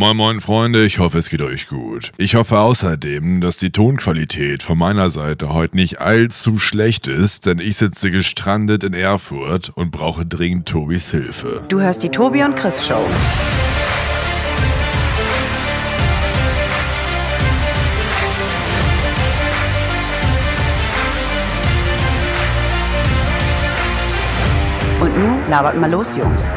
Moin Moin Freunde, ich hoffe es geht euch gut. Ich hoffe außerdem, dass die Tonqualität von meiner Seite heute nicht allzu schlecht ist, denn ich sitze gestrandet in Erfurt und brauche dringend Tobis Hilfe. Du hörst die Tobi und Chris Show. Und nun labert mal los, Jungs.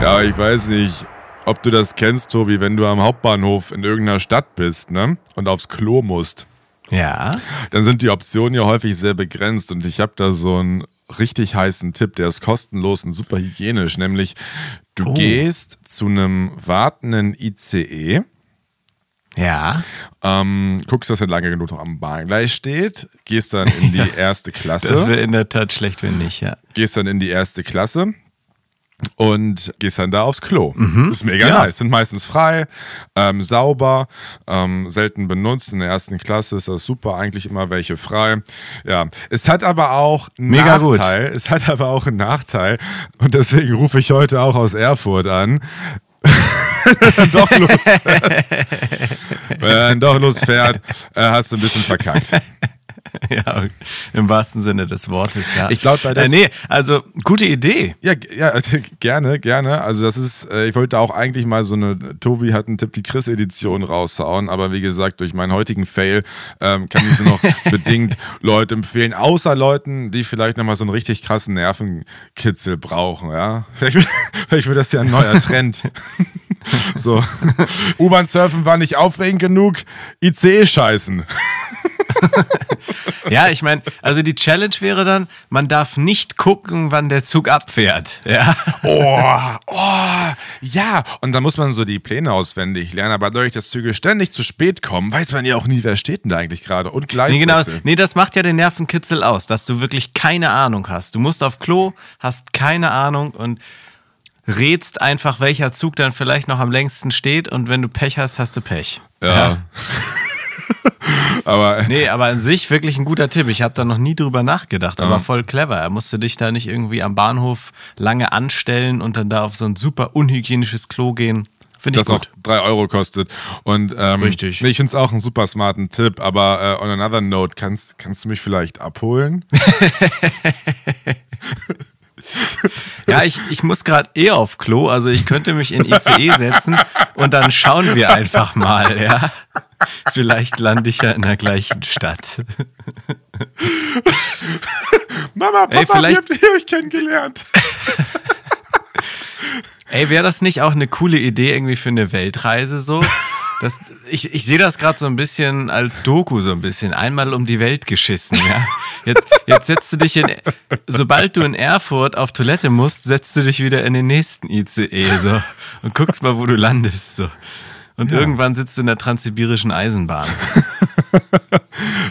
Ja, ich weiß nicht, ob du das kennst, Tobi, wenn du am Hauptbahnhof in irgendeiner Stadt bist, ne? Und aufs Klo musst. Ja. Dann sind die Optionen ja häufig sehr begrenzt und ich habe da so einen richtig heißen Tipp, der ist kostenlos und super hygienisch, nämlich du Oh. gehst zu einem wartenden ICE, Ja. ähm, guckst, dass er lange genug noch am Bahngleis steht, gehst dann in die erste Das Klasse, wäre in der Tat schlecht, wenn nicht, ja. gehst dann in die erste Klasse und gehst dann da aufs Klo. ist mega Mhm. Ja. nice. Sind meistens frei, ähm, sauber, ähm, selten benutzt. In der ersten Klasse ist das super, eigentlich immer welche frei. Ja, es hat aber auch einen Mega gut. Nachteil. Es hat aber auch einen Nachteil und deswegen rufe ich heute auch aus Erfurt an. Wenn doch losfährt. Wenn doch losfährt, äh, hast du ein bisschen verkackt. ja, im wahrsten Sinne des Wortes, ja. Ich glaub, weil das- Äh, nee, also gute Idee. Ja, ja, also, gerne, gerne. Also das ist, äh, ich wollte auch eigentlich mal so eine, Tobi hat einen Tipp, die Chris-Edition raushauen, aber wie gesagt, durch meinen heutigen Fail ähm, kann ich so noch bedingt Leute empfehlen, außer Leuten, die vielleicht nochmal so einen richtig krassen Nervenkitzel brauchen, ja. Vielleicht, vielleicht wird das ja ein neuer Trend. so, U-Bahn-Surfen war nicht aufregend genug, ICE scheißen. Ja, ich meine, also die Challenge wäre dann, man darf nicht gucken, wann der Zug abfährt. Ja. Oh, oh, ja. Und dann muss man so die Pläne auswendig lernen. Aber dadurch, dass Züge ständig zu spät kommen, weiß man ja auch nie, wer steht denn da eigentlich gerade. Und gleich. Nee, genau. Nee, das macht ja den Nervenkitzel aus, dass du wirklich keine Ahnung hast. Du musst auf Klo, hast keine Ahnung und rätst einfach, welcher Zug dann vielleicht noch am längsten steht und wenn du Pech hast, hast du Pech. Ja. aber Nee, aber an sich wirklich ein guter Tipp. Ich habe da noch nie drüber nachgedacht, aber Ja. voll clever. Er musste dich da nicht irgendwie am Bahnhof lange anstellen und dann da auf so ein super unhygienisches Klo gehen. Finde ich das auch gut. drei Euro kostet. Und ähm, Richtig. Nee, ich finde es auch einen super smarten Tipp. Aber äh, on another note, kannst, kannst du mich vielleicht abholen? Ja, ich, ich muss gerade eh auf Klo, also ich könnte mich in ICE setzen und dann schauen wir einfach mal, ja. Vielleicht lande ich ja in der gleichen Stadt. Mama, Papa, Ey, vielleicht- wie habt ihr euch kennengelernt? Ey, wäre das nicht auch eine coole Idee irgendwie für eine Weltreise so? Das, ich ich sehe das gerade so ein bisschen als Doku, so ein bisschen. Einmal um die Welt geschissen, ja. Jetzt, jetzt setzt du dich in, sobald du in Erfurt auf Toilette musst, setzt du dich wieder in den nächsten ICE so und guckst mal, wo du landest so. Und irgendwann sitzt du in der transsibirischen Eisenbahn.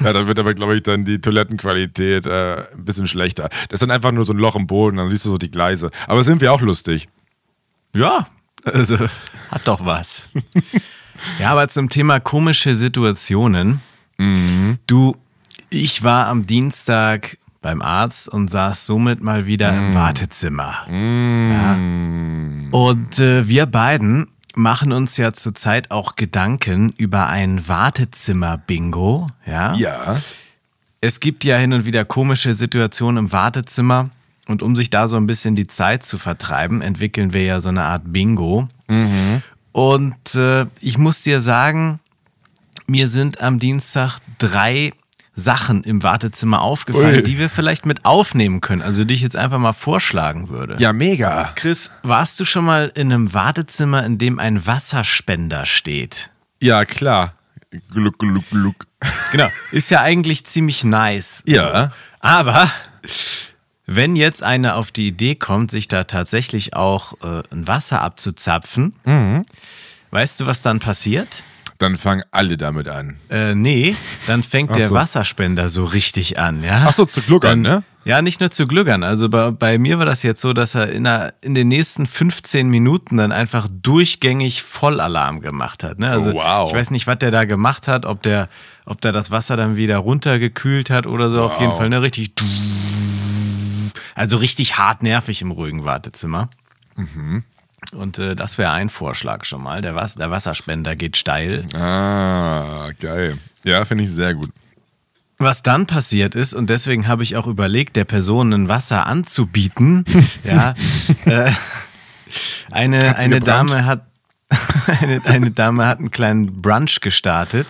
Ja, dann wird aber, glaube ich, dann die Toilettenqualität äh, ein bisschen schlechter. Das ist dann einfach nur so ein Loch im Boden, dann siehst du so die Gleise. Aber es sind wir auch lustig. Ja, also hat doch was. ja, aber zum Thema komische Situationen. Du, ich war am Dienstag beim Arzt und saß somit mal wieder im Wartezimmer. Ja. Und äh, wir beiden machen uns ja zurzeit auch Gedanken über ein Wartezimmer-Bingo. Ja? Ja. es gibt ja hin und wieder komische Situationen im Wartezimmer. Und um sich da so ein bisschen die Zeit zu vertreiben, entwickeln wir ja so eine Art Bingo. Und äh, ich muss dir sagen, mir sind am Dienstag drei Sachen im Wartezimmer aufgefallen, Ui. die wir vielleicht mit aufnehmen können. Also die ich jetzt einfach mal vorschlagen würde. Ja, mega. Chris, warst du schon mal in einem Wartezimmer, in dem ein Wasserspender steht? Ja, klar. Gluck, gluck, gluck. Genau. Ist ja eigentlich ziemlich nice. Ja. So. Aber wenn jetzt einer auf die Idee kommt, sich da tatsächlich auch äh, ein Wasser abzuzapfen, Mhm. weißt du, was dann passiert? Dann fangen alle damit an. Äh, nee, dann fängt Ach der so. Wasserspender so richtig an, ja. Ach so, zu gluckern, Dann- ne? Ja, nicht nur zu glüggern. Also bei, bei mir war das jetzt so, dass er in, der, in den nächsten 15 Minuten dann einfach durchgängig Vollalarm gemacht hat. Ne? Also Oh, wow. ich weiß nicht, was der da gemacht hat, ob der, ob der das Wasser dann wieder runtergekühlt hat oder so. Auf jeden Wow. Fall, ne? Richtig. Also richtig hart nervig im ruhigen Wartezimmer. Und äh, das wäre ein Vorschlag schon mal. Der, Was der Wasserspender geht steil. Ah, geil. Ja, finde ich sehr gut. Was dann passiert ist, und deswegen habe ich auch überlegt, der Person ein Wasser anzubieten. ja, äh, eine, eine gebrannt? Dame hat eine, eine Dame hat einen kleinen Brunch gestartet.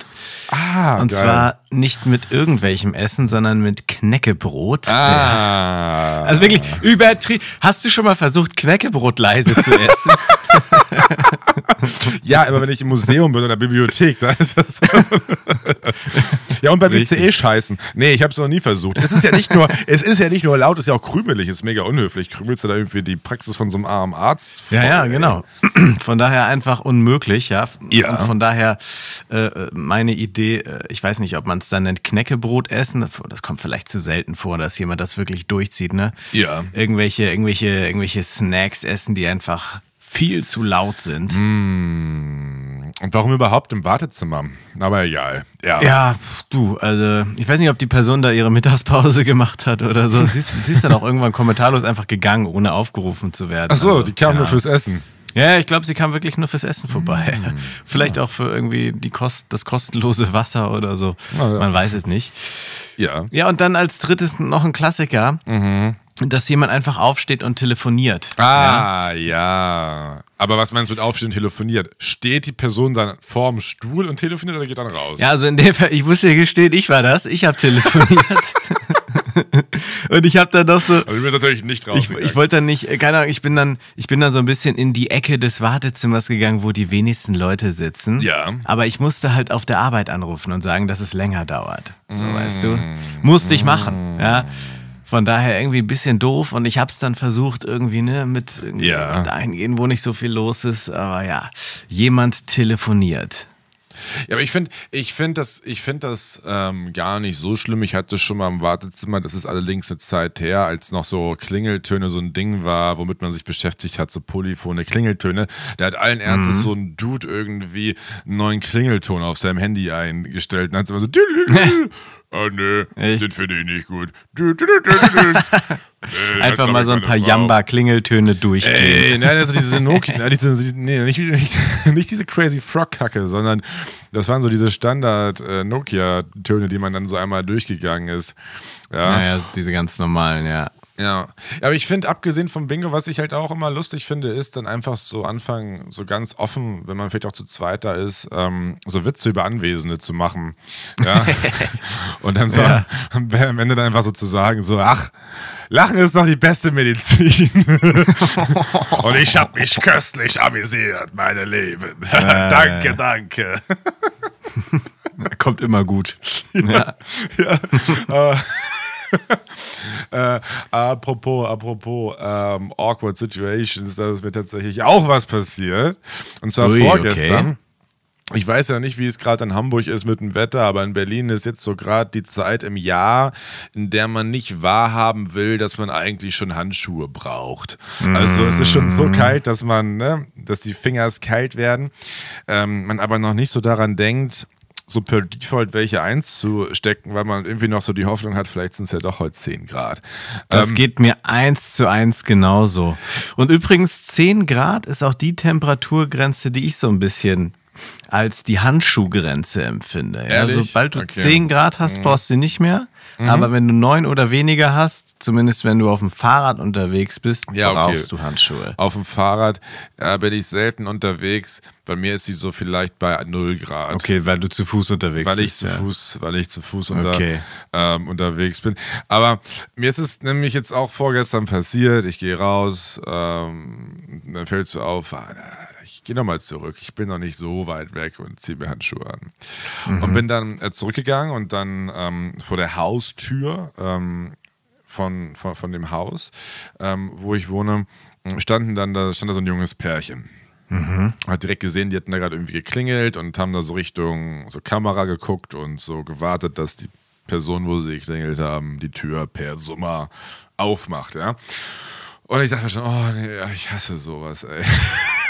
Ah, Und geil. zwar nicht mit irgendwelchem Essen, sondern mit Knäckebrot. Ja. Ah. Also wirklich übertrieben. Hast du schon mal versucht, Knäckebrot leise zu essen? Ja, aber wenn ich im Museum bin oder Bibliothek, da ist das. ja, und beim. ICE scheißen. Nee, ich habe es noch nie versucht. Es ist ja nicht nur, es ist ja nicht nur laut, es ist ja auch krümelig, es ist mega unhöflich. Krümelst du da irgendwie die Praxis von so einem armen Arzt? voll, Ja, ja, ey. genau. Von daher einfach unmöglich, ja. Ja. Von daher äh, meine Idee, äh, ich weiß nicht, ob man es dann nennt, Knäckebrot essen. Das kommt vielleicht zu selten vor, dass jemand das wirklich durchzieht, ne? Ja. Irgendwelche, irgendwelche, irgendwelche Snacks essen, die einfach viel zu laut sind. Und warum überhaupt im Wartezimmer? Aber egal. Ja. Ja, du, also ich weiß nicht, ob die Person da ihre Mittagspause gemacht hat oder so. Sie ist, sie ist dann auch irgendwann kommentarlos einfach gegangen, ohne aufgerufen zu werden. Ach so, Also, die kam ja. nur fürs Essen. Ja, ich glaube, sie kam wirklich nur fürs Essen vorbei. Vielleicht auch für irgendwie die Kost, das kostenlose Wasser oder so. Ah, ja. Man weiß es nicht. Ja. Ja, und dann als drittes noch ein Klassiker, dass jemand einfach aufsteht und telefoniert. Ah, ja. Aber was meinst du mit Aufstehen telefoniert? Steht die Person dann vorm Stuhl und telefoniert oder geht dann raus? Ja, also in dem Fall, ich muss dir gestehen, ich war das. Ich habe telefoniert. und ich habe dann noch so, Also du bist natürlich nicht ich, rausgegangen. ich wollte dann nicht, äh, keine Ahnung, ich bin dann, ich bin dann so ein bisschen in die Ecke des Wartezimmers gegangen, wo die wenigsten Leute sitzen. Ja. Aber ich musste halt auf der Arbeit anrufen und sagen, dass es länger dauert. So, weißt du? Musste ich machen, ja. Von daher irgendwie ein bisschen doof und ich habe es dann versucht irgendwie, ne, mit irgendwie Ja. dahin gehen, wo nicht so viel los ist. Aber ja, jemand telefoniert. Ja, aber ich finde ich find das, ich find das ähm, gar nicht so schlimm. Ich hatte schon mal im Wartezimmer, das ist allerdings eine Zeit her, als noch so Klingeltöne so ein Ding war, womit man sich beschäftigt hat, so polyphone Klingeltöne. Da hat allen Ernstes Mhm. so ein Dude irgendwie einen neuen Klingelton auf seinem Handy eingestellt und hat immer so. Oh nö, Echt? den finde ich nicht gut. Dü, dü, dü. Äh, Einfach mal so ein paar. Jamba-Klingeltöne durchgehen. Ey, nein, also diese Nokia, nein, diese, nee, nicht, nicht, nicht diese crazy Frog-Kacke, sondern das waren so diese Standard-Nokia-Töne, die man dann so einmal durchgegangen ist. Ja, Naja, diese ganz normalen, ja. Ja. Aber ich finde, abgesehen vom Bingo, was ich halt auch immer lustig finde, ist dann einfach so anfangen, so ganz offen, wenn man vielleicht auch zu zweit da ist, ähm, so Witze über Anwesende zu machen. Ja. Und dann so Ja. am Ende dann einfach so zu sagen, so, ach, Lachen ist doch die beste Medizin. Und ich habe mich köstlich amüsiert, meine Lieben. danke, ja. danke. Kommt immer gut. Ja. Äh, apropos, apropos ähm, awkward situations, da ist mir tatsächlich auch was passiert. Und zwar Ui, vorgestern. okay. Ich weiß ja nicht, wie es gerade in Hamburg ist mit dem Wetter, aber in Berlin ist jetzt so gerade die Zeit im Jahr, in der man nicht wahrhaben will, dass man eigentlich schon Handschuhe braucht. Also es ist schon so kalt, dass man, ne, dass die Fingers kalt werden, ähm, man aber noch nicht so daran denkt, so per Default welche einzustecken, weil man irgendwie noch so die Hoffnung hat, vielleicht sind es ja doch heute 10 Grad. Das Ähm, geht mir eins zu eins genauso. Und übrigens 10 Grad ist auch die Temperaturgrenze, die ich so ein bisschen als die Handschuhgrenze empfinde. Ja, Ehrlich? sobald du Okay. 10 Grad hast, brauchst du sie nicht mehr. Aber wenn du 9 oder weniger hast, zumindest wenn du auf dem Fahrrad unterwegs bist, Ja, okay. brauchst du Handschuhe. Auf dem Fahrrad äh, bin ich selten unterwegs. Bei mir ist sie so vielleicht bei 0 Grad. Okay, weil du zu Fuß unterwegs weil ich bist. zu ja. Fuß, weil ich zu Fuß unter, Okay. ähm, unterwegs bin. Aber mir ist es nämlich jetzt auch vorgestern passiert. Ich gehe raus, ähm, dann fällt so auf, ah, ich gehe nochmal zurück. Ich bin noch nicht so weit weg und ziehe mir Handschuhe an. Und bin dann äh, zurückgegangen und dann ähm, vor der Haustür ähm, von, von, von dem Haus, ähm, wo ich wohne, standen dann da stand da so ein junges Pärchen. Hat direkt gesehen, die hatten da gerade irgendwie geklingelt und haben da so Richtung so Kamera geguckt und so gewartet, dass die Person, wo sie geklingelt haben, die Tür per Summer aufmacht, ja. Und ich dachte mir schon, oh nee, ich hasse sowas, ey.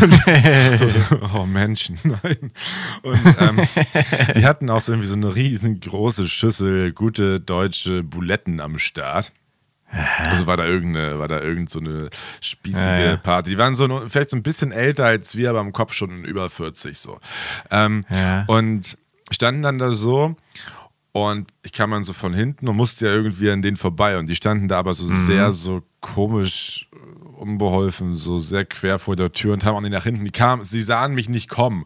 Und, oh Menschen, nein. Und ähm, die hatten auch so irgendwie so eine riesengroße Schüssel gute deutsche Buletten am Start. Also war da irgendeine, war da irgend so eine spießige Ja, ja. Party. Die waren so vielleicht so ein bisschen älter als wir, aber im Kopf schon über 40 so. Ähm, Ja. Und standen dann da so und ich kam dann so von hinten und musste ja irgendwie an denen vorbei und die standen da aber so Mhm. sehr so komisch äh, unbeholfen, so sehr quer vor der Tür und haben auch nicht nach hinten. Die kamen, sie sahen mich nicht kommen.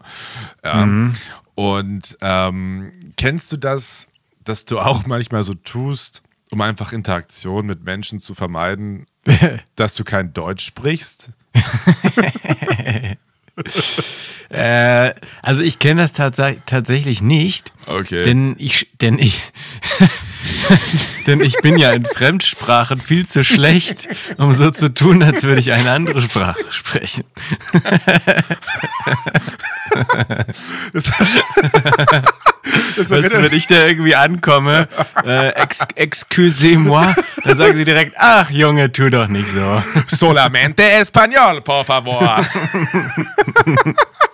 Ja. Mhm. Und ähm, kennst du das, dass du auch manchmal so tust, um einfach Interaktion mit Menschen zu vermeiden, dass du kein Deutsch sprichst? Äh, also ich kenne das tats tatsächlich nicht. Okay. Denn ich, denn ich, denn ich bin ja in Fremdsprachen viel zu schlecht, um so zu tun, als würde ich eine andere Sprache sprechen. Das Weißt du, wenn ich da irgendwie ankomme, äh, ex, excusez-moi, dann sagen sie direkt, ach Junge, tu doch nicht so. Solamente español, por favor.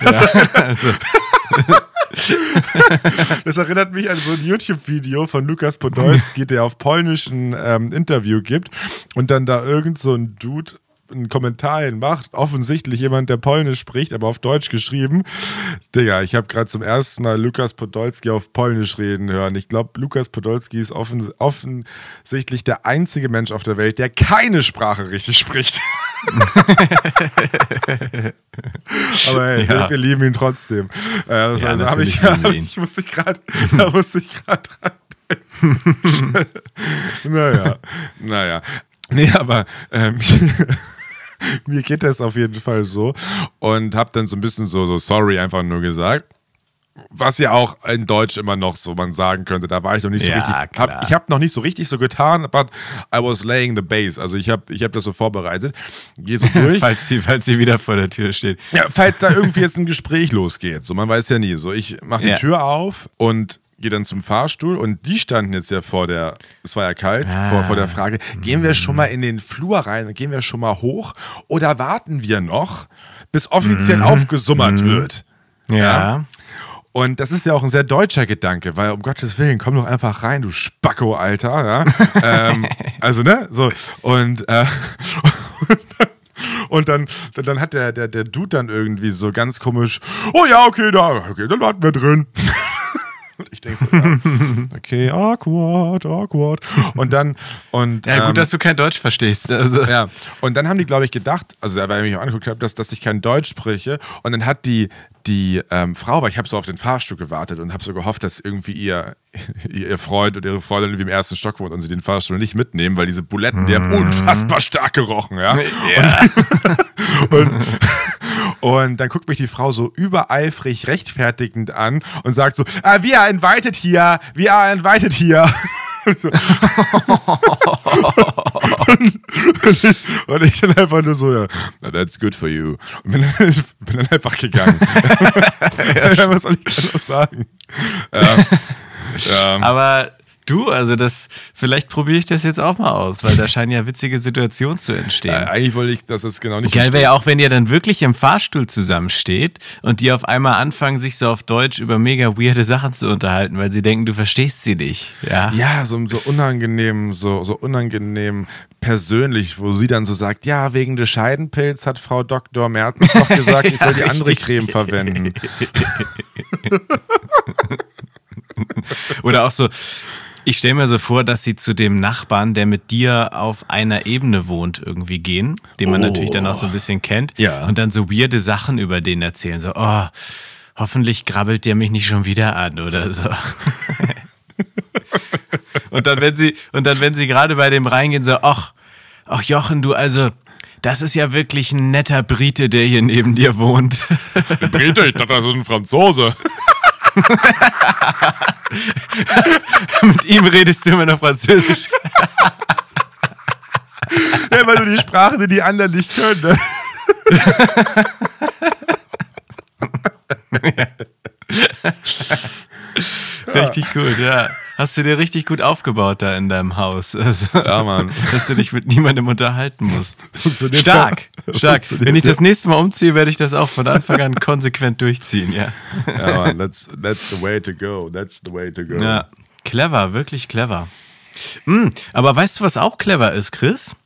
Also, Das erinnert mich an so ein YouTube-Video von Lukas Podolski, der auf Polnisch ein ähm, Interview gibt und dann da irgend so ein Dude einen Kommentar hin macht. Offensichtlich jemand, der Polnisch spricht, aber auf Deutsch geschrieben. Digga, ich habe gerade zum ersten Mal Lukas Podolski auf Polnisch reden hören. Ich glaube, Lukas Podolski ist offen, offensichtlich der einzige Mensch auf der Welt, der keine Sprache richtig spricht. aber hey, Ja. wir, lieben ihn trotzdem. Äh, das Ja, also ich, ihn. ich musste gerade, da musste ich gerade dran denken. naja, naja. Nee, aber ähm, mir geht das auf jeden Fall so und habe dann so ein bisschen so, so sorry einfach nur gesagt. Was ja auch in Deutsch immer noch so man sagen könnte, da war ich noch nicht so Ja, richtig. Hab, ich habe noch nicht so richtig so getan, but I was laying the base. Also ich habe ich hab das so vorbereitet. Gehe so durch. falls, sie, falls sie wieder vor der Tür steht. Ja, falls da irgendwie jetzt ein Gespräch losgeht, so man weiß ja nie. So, ich mache die Ja. Tür auf und gehe dann zum Fahrstuhl und die standen jetzt ja vor der, es war ja kalt, Ah. vor, vor der Frage, gehen wir schon mal in den Flur rein, gehen wir schon mal hoch oder warten wir noch, bis offiziell aufgesummert wird? Ja. Und das ist ja auch ein sehr deutscher Gedanke, weil um Gottes Willen, komm doch einfach rein, du Spacko, Alter. Ja? ähm, also, ne? So, und, äh, und dann, dann, hat der, der, der Dude dann irgendwie so ganz komisch, oh ja, okay, da, okay, dann warten wir drin. Und ich denke so, ja, okay, awkward, awkward. Und dann, und. Ja, gut, ähm, dass du kein Deutsch verstehst. Also, ja, und dann haben die, glaube ich, gedacht, also weil ich mich auch angeguckt habe, dass, dass ich kein Deutsch spreche. Und dann hat die, die ähm, Frau, weil ich habe so auf den Fahrstuhl gewartet und habe so gehofft, dass irgendwie ihr, ihr Freund oder ihre Freundin irgendwie im ersten Stock wohnt und sie den Fahrstuhl nicht mitnehmen, weil diese Buletten, die haben unfassbar stark gerochen, ja. ja. Und, und dann guckt mich die Frau so übereifrig rechtfertigend an und sagt so, ah, we are invited here, we are invited here. Und ich dann einfach nur so, ja, "Na, that's good for you. Und bin, dann- bin dann einfach gegangen. ja, was soll ich da noch sagen? Ja, ja. Aber du, also das, vielleicht probiere ich das jetzt auch mal aus, weil da scheinen ja witzige Situationen zu entstehen. Äh, eigentlich wollte ich, dass das genau nicht Geil wäre ja auch, wenn ihr dann wirklich im Fahrstuhl zusammensteht und die auf einmal anfangen, sich so auf Deutsch über mega weirde Sachen zu unterhalten, weil sie denken, du verstehst sie nicht. Ja. Ja, so, so unangenehm, so, so unangenehm persönlich, wo sie dann so sagt, ja, wegen des Scheidenpilz hat Frau Dr. Mertens doch gesagt, ich soll die andere richtig. Creme verwenden. Oder auch so, ich stelle mir so vor, dass sie zu dem Nachbarn, der mit dir auf einer Ebene wohnt, irgendwie gehen, den man Oh. natürlich dann auch so ein bisschen kennt, Ja. und dann so weirde Sachen über den erzählen. So, oh, hoffentlich grabbelt der mich nicht schon wieder an oder so. und dann, wenn sie, und dann, wenn sie gerade bei dem reingehen, so, ach, ach Jochen, du, also, das ist ja wirklich ein netter Brite, der hier neben dir wohnt. Brite, ich dachte, das ist ein Franzose. mit ihm redest du immer noch Französisch. Ja, weil du die Sprache, die die anderen nicht können. Ne? Richtig gut, ja. Hast du dir richtig gut aufgebaut da in deinem Haus. Also, Ja, Mann. Dass du dich mit niemandem unterhalten musst. Funktioniert Stark, stark. Wenn ich das nächste Mal umziehe, werde ich das auch von Anfang an konsequent durchziehen, ja. Ja, Mann, that's, that's the way to go. That's the way to go. Ja, clever, wirklich clever. Mm, aber weißt du, was auch clever ist, Chris?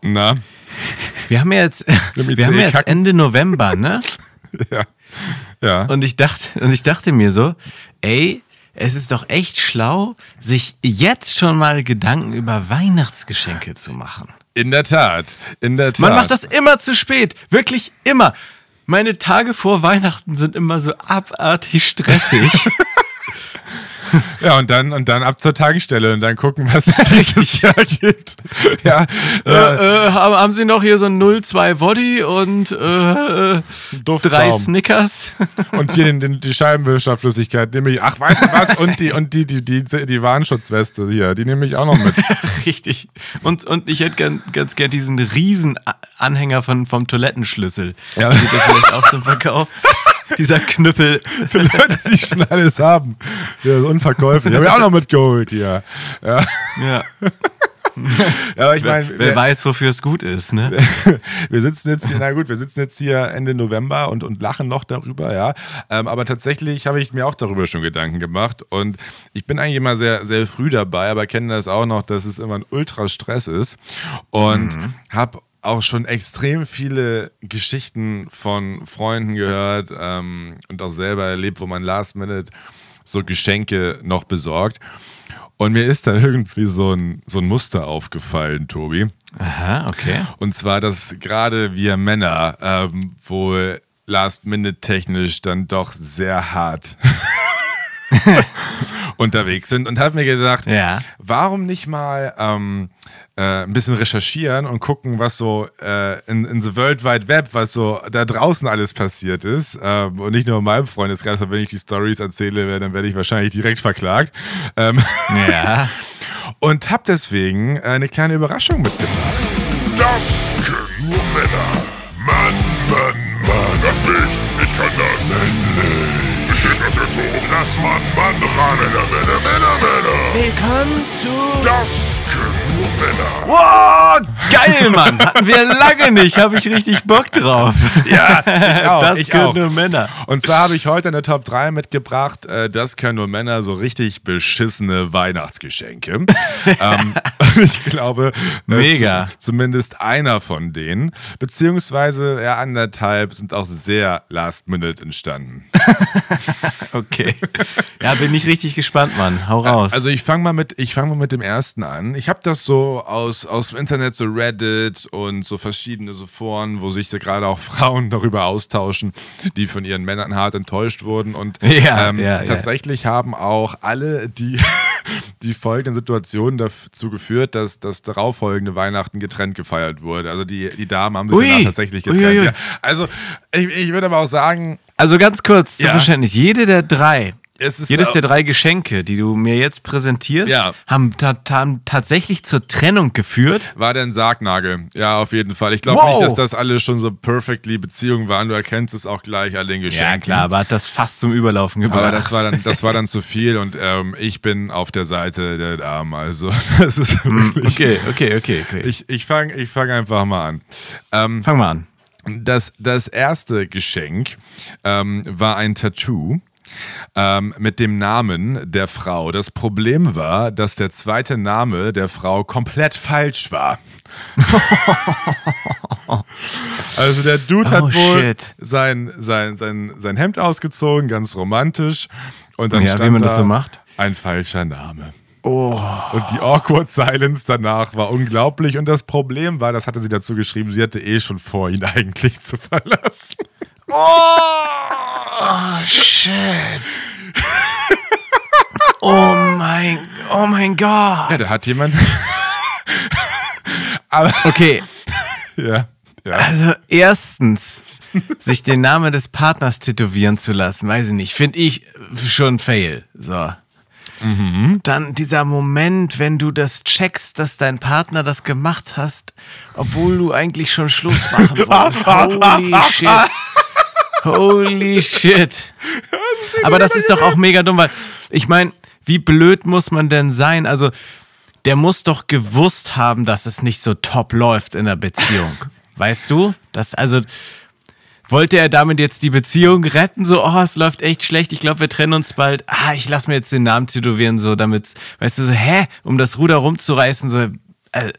Na, Wir haben ja jetzt, wir haben ja jetzt. Ende November, ne? ja. Ja. Und ich dachte, und ich dachte mir so, ey, es ist doch echt schlau, sich jetzt schon mal Gedanken über Weihnachtsgeschenke zu machen. In der Tat. In der Tat. Man macht das immer zu spät. Wirklich immer. Meine Tage vor Weihnachten sind immer so abartig stressig. Ja, und dann, und dann ab zur Tankstelle und dann gucken, was es dieses Jahr gibt. Ja, äh, äh, haben, haben Sie noch hier so ein 02 Woddy und äh, drei Snickers? Und hier den, den, die Scheibenwischerflüssigkeit nehme ich. Ach, weißt du was? Und die, und die, die, die, die Warnschutzweste hier, die nehme ich auch noch mit. Richtig. Und, und ich hätte gern, ganz gern diesen riesen A- Anhänger von, vom Toilettenschlüssel. Ja. Der vielleicht auch zum Verkauf? Dieser Knüppel. Für Leute, die schon alles haben. Ja, unverkäuflich. Habe ich auch noch mitgeholt hier. Ja, Ja. ja aber ich meine, Wer, wer weiß, wofür es gut ist, ne? wir sitzen jetzt hier, na gut, wir sitzen jetzt hier Ende November und, und lachen noch darüber, ja. Ähm, aber tatsächlich habe ich mir auch darüber schon Gedanken gemacht und ich bin eigentlich immer sehr, sehr früh dabei, aber kenne das auch noch, dass es immer ein Ultra-Stress ist und habe auch schon extrem viele Geschichten von Freunden gehört ähm, und auch selber erlebt, wo man last minute so Geschenke noch besorgt. Und mir ist da irgendwie so ein, so ein Muster aufgefallen, Tobi. Aha, okay. Und zwar, dass gerade wir Männer ähm, wohl last-minute-technisch dann doch sehr hart unterwegs sind und habe mir gedacht, Ja. warum nicht mal ähm, äh, ein bisschen recherchieren und gucken, was so äh, in, in the World Wide Web, was so da draußen alles passiert ist. Ähm, und nicht nur in meinem Freundeskreis, aber wenn ich die Stories erzähle, dann werde ich wahrscheinlich direkt verklagt. Ähm, Ja. und habe deswegen eine kleine Überraschung mitgebracht. Das können nur Männer. Mann, Mann, Mann. Das nicht. Ich kann das. Männlich. Ich das jetzt so. Lass Mann, Mann ran. Männer, Männer, Männer, Männer. Willkommen zu. Das. Wow, geil, Mann. Hatten wir lange nicht. Habe ich richtig Bock drauf. Ja, ich auch. das ich können auch. nur Männer. Und zwar habe ich heute eine Top 3 mitgebracht. Äh, das können nur Männer, so richtig beschissene Weihnachtsgeschenke. ähm, ich glaube, Mega. Zu, zumindest einer von denen, beziehungsweise ja, anderthalb, sind auch sehr last minute entstanden. Okay. Ja, bin ich richtig gespannt, Mann. Hau raus. Also ich fange mal mit, ich fange mal mit dem ersten an. Ich habe das so aus, aus dem Internet, so Reddit und so verschiedene so Foren, wo sich da gerade auch Frauen darüber austauschen, die von ihren Männern hart enttäuscht wurden. Und Ja, ähm, ja, ja. tatsächlich haben auch alle die, die folgenden Situationen dazu geführt, dass das darauffolgende Weihnachten getrennt gefeiert wurde. Also die, die Damen haben sich Ui. tatsächlich getrennt. Ui, ui. Ja. Also ich, ich würde aber auch sagen, Also ganz kurz Ja. Verständnis. Jede der drei, jedes der drei Geschenke, die du mir jetzt präsentierst, Ja. haben, ta ta tatsächlich zur Trennung geführt. War der ein Sargnagel? Ja, auf jeden Fall. Ich glaube Wow. nicht, dass das alle schon so perfectly Beziehungen waren. Du erkennst es auch gleich an den Geschenken. Ja, klar, aber hat das fast zum Überlaufen gebracht. Aber das war dann, das war dann zu viel und ähm, ich bin auf der Seite der Damen. Also das ist wirklich. Okay, okay, okay, okay. Ich, ich fange ich fang einfach mal an. Ähm, Fang mal an. Das, das erste Geschenk ähm, war ein Tattoo. Ähm, mit dem Namen der Frau. Das Problem war, dass der zweite Name der Frau komplett falsch war. also der Dude Oh, hat wohl shit. sein, sein, sein, sein Hemd ausgezogen, ganz romantisch. Und dann Ja, wie stand man das da so macht. ein falscher Name. Und die awkward silence danach war unglaublich. Und das Problem war, das hatte sie dazu geschrieben, sie hatte eh schon vor, ihn eigentlich zu verlassen. Oh, shit. Oh mein, oh mein Gott. Ja, da hat jemand. Okay, ja, ja. also erstens, sich den Namen des Partners tätowieren zu lassen, weiß ich nicht, finde ich schon fail. So. Dann dieser Moment, wenn du das checkst, dass dein Partner das gemacht hast, obwohl du eigentlich schon Schluss machen wolltest. Holy shit. Holy shit. Aber das ist doch auch mega dumm, weil ich meine, wie blöd muss man denn sein? Also, der muss doch gewusst haben, dass es nicht so top läuft in der Beziehung. weißt du? Das, also, wollte er damit jetzt die Beziehung retten? So, oh, es läuft echt schlecht, ich glaube, wir trennen uns bald. Ah, ich lass mir jetzt den Namen tätowieren, so damit, weißt du, so, hä? Um das Ruder rumzureißen, so, äh,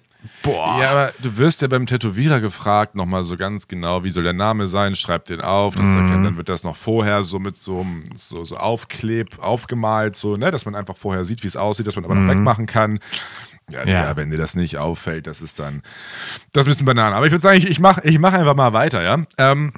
boah. Ja, aber du wirst ja beim Tätowierer gefragt, nochmal so ganz genau, wie soll der Name sein, schreib den auf, das erkennt, dann wird das noch vorher so mit so, einem- so, so aufkleb, aufgemalt, so, ne, dass man einfach vorher sieht, wie es aussieht, dass man aber noch wegmachen kann. Ja, Ja. ja, wenn dir das nicht auffällt, das ist dann, das ist ein bisschen Bananen. Aber ich würde sagen, ich, ich mache ich mach einfach mal weiter, ja. Ähm,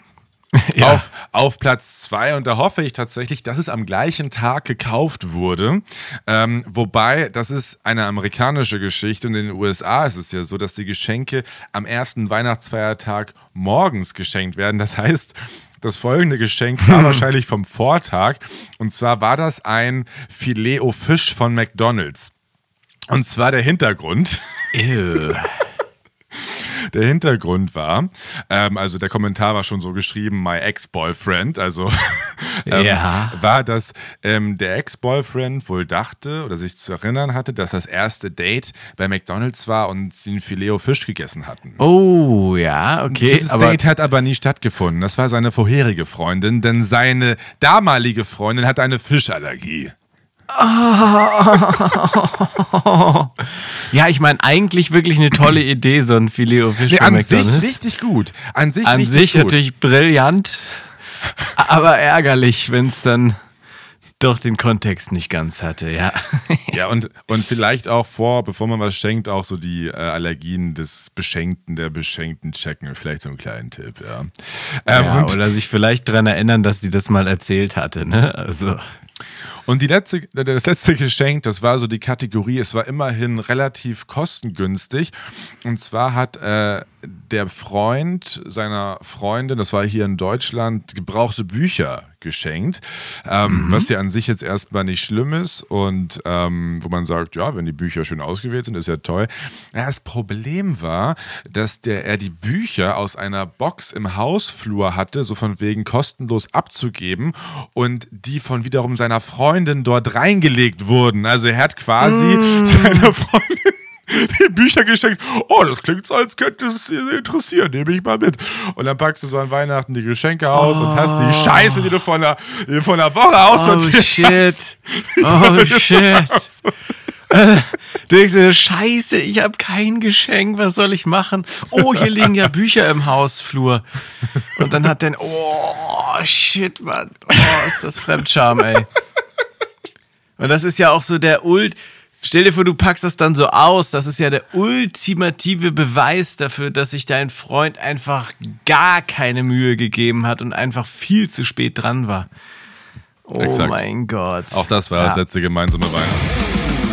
Ja. auf, auf Platz zwei und da hoffe ich tatsächlich, dass es am gleichen Tag gekauft wurde. Ähm, wobei, das ist eine amerikanische Geschichte und in den USA ist es ja so, dass die Geschenke am ersten Weihnachtsfeiertag morgens geschenkt werden. Das heißt, das folgende Geschenk war wahrscheinlich vom Vortag und zwar war das ein Filet au Fisch von McDonald's. Und zwar der Hintergrund. Ew. Der Hintergrund war, ähm, also der Kommentar war schon so geschrieben, my ex-boyfriend, also ähm, Ja. war, dass ähm, der Ex-Boyfriend wohl dachte oder sich zu erinnern hatte, dass das erste Date bei McDonalds war und sie ein Filet Fisch gegessen hatten. Oh, ja, okay. Dieses Date hat aber nie stattgefunden. Das war seine vorherige Freundin, denn seine damalige Freundin hatte eine Fischallergie. ja, ich meine, eigentlich wirklich eine tolle Idee, so ein Filet au Fisch Nee, an sich McDonald's. richtig gut. An sich, An sich gut. natürlich brillant, aber ärgerlich, wenn es dann doch den Kontext nicht ganz hatte, ja. Ja, und, und vielleicht auch vor, bevor man was schenkt, auch so die äh, Allergien des Beschenkten, der Beschenkten checken. Vielleicht so einen kleinen Tipp, ja. Ähm, ja oder sich vielleicht daran erinnern, dass sie das mal erzählt hatte, ne? Also, und die letzte, das letzte Geschenk, das war so die Kategorie, es war immerhin relativ kostengünstig. Und zwar hat äh, der Freund seiner Freundin, das war hier in Deutschland, gebrauchte Bücher geschenkt, ähm, was ja an sich jetzt erstmal nicht schlimm ist und ähm, wo man sagt, ja, wenn die Bücher schön ausgewählt sind, ist ja toll. Ja, das Problem war, dass der, er die Bücher aus einer Box im Hausflur hatte, so von wegen kostenlos abzugeben und die von wiederum seiner Freundin dort reingelegt wurden. Also er hat quasi seiner Freundin die Bücher geschenkt. Oh, das klingt so, als könnte es Sie interessieren. Nehme ich mal mit. Und dann packst du so an Weihnachten die Geschenke aus und hast die Scheiße, die du von der, du von der Woche oh aussortiert shit. hast. Oh shit. Äh, Du denkst dir, scheiße, ich habe kein Geschenk, was soll ich machen? Oh, hier liegen ja Bücher im Hausflur. Und dann hat dann, oh shit, Mann, oh, ist das Fremdscham, ey. Und das ist ja auch so der Ult. Stell dir vor, du packst das dann so aus. Das ist ja der ultimative Beweis dafür, dass sich dein Freund einfach gar keine Mühe gegeben hat und einfach viel zu spät dran war. Oh Exakt. mein Gott. Auch das war Ja. das letzte gemeinsame Weihnachten.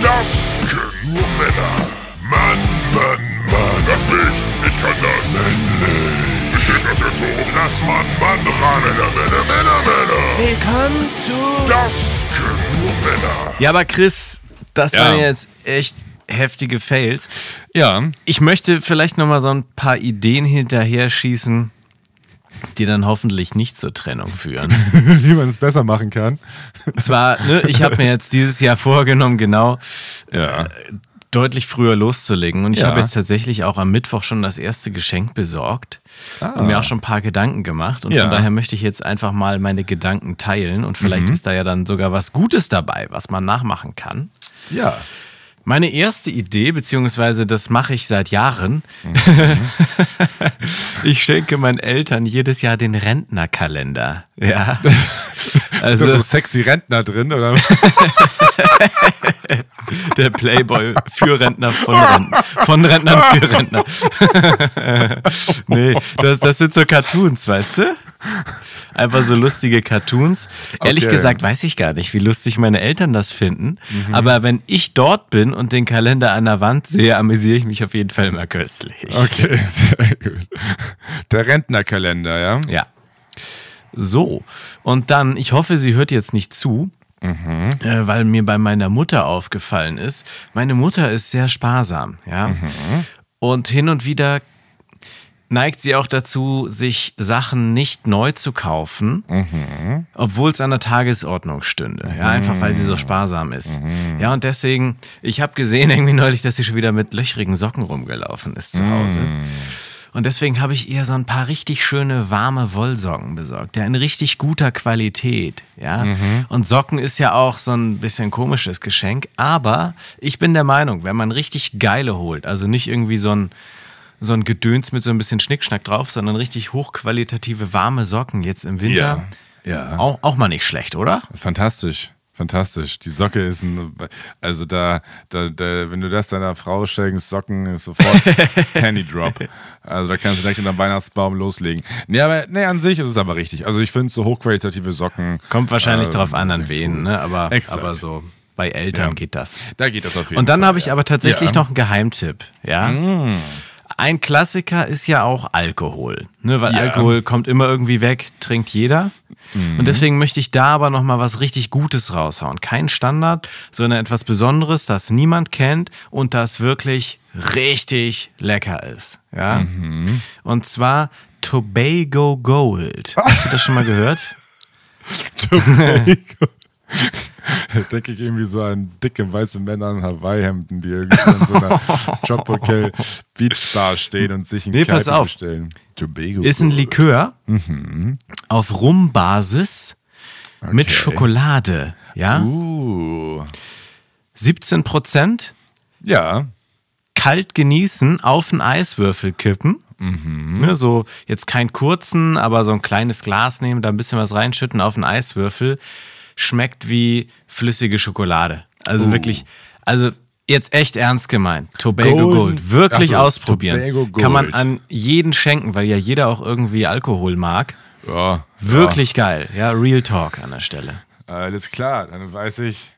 Das können nur Männer. Mann, Mann, Mann. Lass mich, ich kann das. Männlich. Ich das jetzt hoch. Lass Mann, Mann ran. Männer, Männer, Männer, Männer. Willkommen zu. Das können nur Männer. Ja, aber Chris, das Ja. waren jetzt echt heftige Fails. Ja, Ich möchte vielleicht noch mal so ein paar Ideen hinterher schießen, die dann hoffentlich nicht zur Trennung führen. wie man es besser machen kann. Zwar, ne, ich habe mir jetzt dieses Jahr vorgenommen, genau Ja. deutlich früher loszulegen. Und ich Ja. habe jetzt tatsächlich auch am Mittwoch schon das erste Geschenk besorgt und mir auch schon ein paar Gedanken gemacht. Und Ja. von daher möchte ich jetzt einfach mal meine Gedanken teilen. Und vielleicht ist da ja dann sogar was Gutes dabei, was man nachmachen kann. Ja. Meine erste Idee, beziehungsweise das mache ich seit Jahren, ich schenke meinen Eltern jedes Jahr den Rentnerkalender. Ja. Also, so sexy Rentner drin, oder? der Playboy für Rentner von Rentnern. Von Rentnern für Rentner. nee, das, das sind so Cartoons, weißt du? Einfach so lustige Cartoons. Ehrlich Okay. gesagt weiß ich gar nicht, wie lustig meine Eltern das finden. Mhm. Aber wenn ich dort bin und den Kalender an der Wand sehe, amüsiere ich mich auf jeden Fall immer köstlich. Okay, sehr gut. Der Rentnerkalender, ja? Ja. So, und dann, ich hoffe, sie hört jetzt nicht zu, äh, weil mir bei meiner Mutter aufgefallen ist, meine Mutter ist sehr sparsam, ja. Und hin und wieder neigt sie auch dazu, sich Sachen nicht neu zu kaufen, obwohl es an der Tagesordnung stünde. Ja, einfach weil sie so sparsam ist. Ja, und deswegen, ich habe gesehen irgendwie neulich, dass sie schon wieder mit löchrigen Socken rumgelaufen ist zu Hause. Und deswegen habe ich ihr so ein paar richtig schöne warme Wollsocken besorgt. Ja, in richtig guter Qualität. Ja. Und Socken ist ja auch so ein bisschen komisches Geschenk. Aber ich bin der Meinung, wenn man richtig geile holt, also nicht irgendwie so ein, so ein Gedöns mit so ein bisschen Schnickschnack drauf, sondern richtig hochqualitative warme Socken jetzt im Winter. Ja. Auch, auch mal nicht schlecht, oder? Fantastisch. Fantastisch. Die Socke ist ein, also da, da, da wenn du das deiner Frau schenkst, Socken ist sofort Penny Drop. Also da kannst du direkt unter dem Weihnachtsbaum loslegen. Nee, aber, nee, an sich ist es aber richtig. Also ich finde so hochqualitative Socken. Kommt wahrscheinlich äh, drauf an, an wen, cool. ne? Aber, Exakt. aber so bei Eltern Ja. geht das. Da geht das auf jeden Und dann Fall. habe ich aber tatsächlich Ja. noch einen Geheimtipp, ja. Ein Klassiker ist ja auch Alkohol, ne? weil Ja. Alkohol kommt immer irgendwie weg, trinkt jeder. Und deswegen möchte ich da aber noch mal was richtig Gutes raushauen. Kein Standard, sondern etwas Besonderes, das niemand kennt und das wirklich richtig lecker ist. Ja? Und zwar Tobago Gold. Hast du das schon mal gehört? Da denke ich irgendwie so an dicke weiße Männer in Hawaii-Hemden, die irgendwie in so einer Tropical Beach Bar stehen und sich einen Nee, pass auf. bestellen. Tobago Ist ein. Likör auf Rumbasis mit Okay. Schokolade. Ja? Uh. 17 Prozent Ja. kalt genießen, auf einen Eiswürfel kippen. Ne, so jetzt keinen kurzen, aber so ein kleines Glas nehmen, da ein bisschen was reinschütten auf einen Eiswürfel. Schmeckt wie flüssige Schokolade. Also wirklich, also jetzt echt ernst gemeint. Tobago Golden- Gold. Wirklich so, ausprobieren. Tobago Kann man Gold. an jeden schenken, weil ja jeder auch irgendwie Alkohol mag. Ja. Wirklich geil. Ja, Real Talk an der Stelle. Ja. Alles klar, dann weiß ich,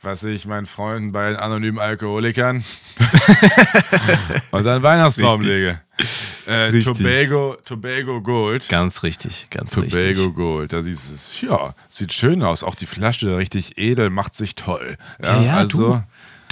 was ich meinen Freunden bei anonymen Alkoholikern unter den Weihnachtsbaum lege. Äh. Tobago, Tobago Gold. Ganz richtig, ganz Tobago richtig. Gold, da siehst du es, ja, sieht schön aus. Auch die Flasche richtig edel, macht sich toll. Ja, ja, also,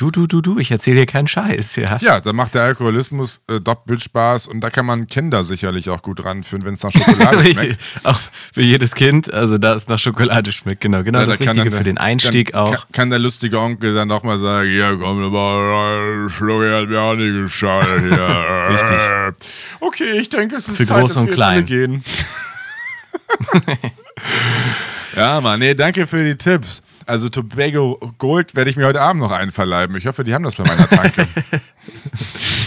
du, du, du, du, ich erzähle dir keinen Scheiß, ja. ja, da macht der Alkoholismus äh, doppelt Spaß und da kann man Kinder sicherlich auch gut ranführen, wenn es nach Schokolade schmeckt. Auch für jedes Kind, also da es nach Schokolade schmeckt, genau. Genau Ja, das da kann Richtige dann- für den Einstieg dann auch. Kann, kann der lustige Onkel dann auch mal sagen, ja komm, aber Schluck hat mir auch nicht geschadet hier. Richtig. Okay, ich denke, es ist Für Zeit, groß und klein. gehen. ja, Mann, nee, danke für die Tipps. Also Tobago Gold werde ich mir heute Abend noch einverleiben. Ich hoffe, die haben das bei meiner Tanke.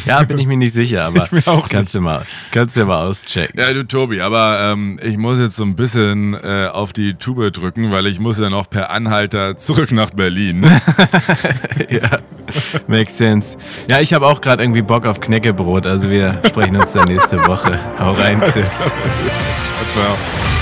Ja, bin ich mir nicht sicher, aber kannst, du mal, kannst du mal auschecken. ja, du Tobi, aber ähm, ich muss jetzt so ein bisschen äh, auf die Tube drücken, weil ich muss ja noch per Anhalter zurück nach Berlin. Ja, makes sense. Ja, ich habe auch gerade irgendwie Bock auf Knäckebrot, also wir sprechen uns dann nächste Woche. Hau rein, Chris. Ciao.